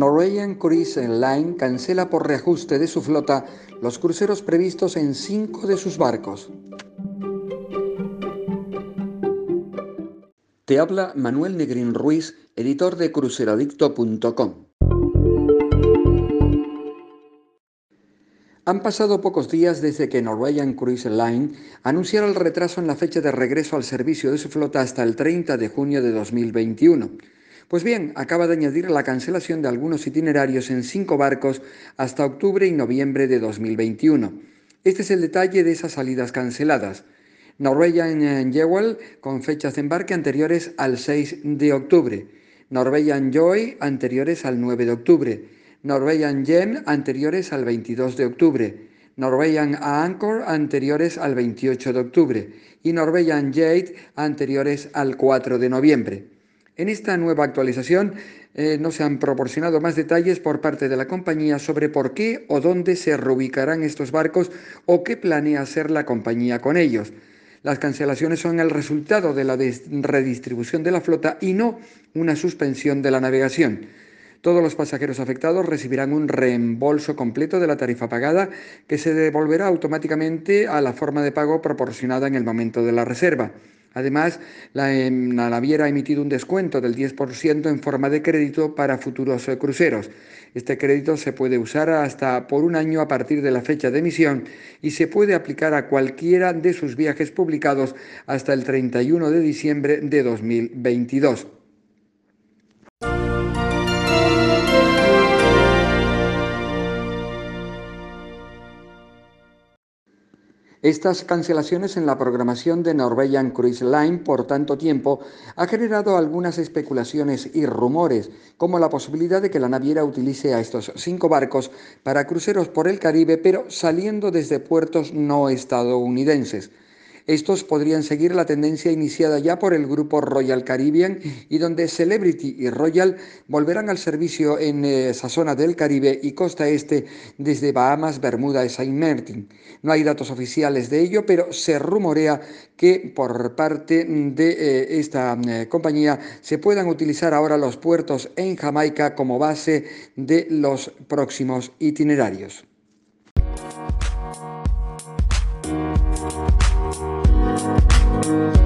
Norwegian Cruise Line cancela por reajuste de su flota los cruceros previstos en cinco de sus barcos. Te habla Manuel Ruiz, editor de. Han pasado pocos días desde que Norwegian Cruise Line anunciara el retraso en la fecha de regreso al servicio de su flota hasta el 30 de junio de 2021. Pues bien, acaba de añadir la cancelación de algunos itinerarios en cinco barcos hasta octubre y noviembre de 2021. Este es el detalle de esas salidas canceladas. Norwegian Jewel con fechas de embarque anteriores al 6 de octubre. Norwegian Joy anteriores al 9 de octubre. Norwegian Gem anteriores al 22 de octubre. Norwegian Anchor anteriores al 28 de octubre. Y Norwegian Jade anteriores al 4 de noviembre. En esta nueva actualización eh, no se han proporcionado más detalles por parte de la compañía sobre por qué o dónde se reubicarán estos barcos o qué planea hacer la compañía con ellos. Las cancelaciones son el resultado de la redistribución de la flota y no una suspensión de la navegación. Todos los pasajeros afectados recibirán un reembolso completo de la tarifa pagada que se devolverá automáticamente a la forma de pago proporcionada en el momento de la reserva. Además, em, la, naviera ha emitido un descuento del 10% en forma de crédito para futuros eh, cruceros. Este crédito se puede usar hasta por un año a partir de la fecha de emisión y se puede aplicar a cualquiera de sus viajes publicados hasta el 31 de diciembre de 2022. Estas cancelaciones en la programación de Norwegian Cruise Line por tanto tiempo ha generado algunas especulaciones y rumores, como la posibilidad de que la naviera utilice a estos cinco barcos para cruceros por el Caribe, pero saliendo desde puertos no estadounidenses. Estos podrían seguir la tendencia iniciada ya por el grupo Royal Caribbean y donde Celebrity y Royal volverán al servicio en eh, esa zona del Caribe y costa este desde Bahamas, Bermuda y Saint Martin. No hay datos oficiales de ello, pero se rumorea que por parte de eh, esta eh, compañía se puedan utilizar ahora los puertos en Jamaica como base de los próximos itinerarios. Thank you.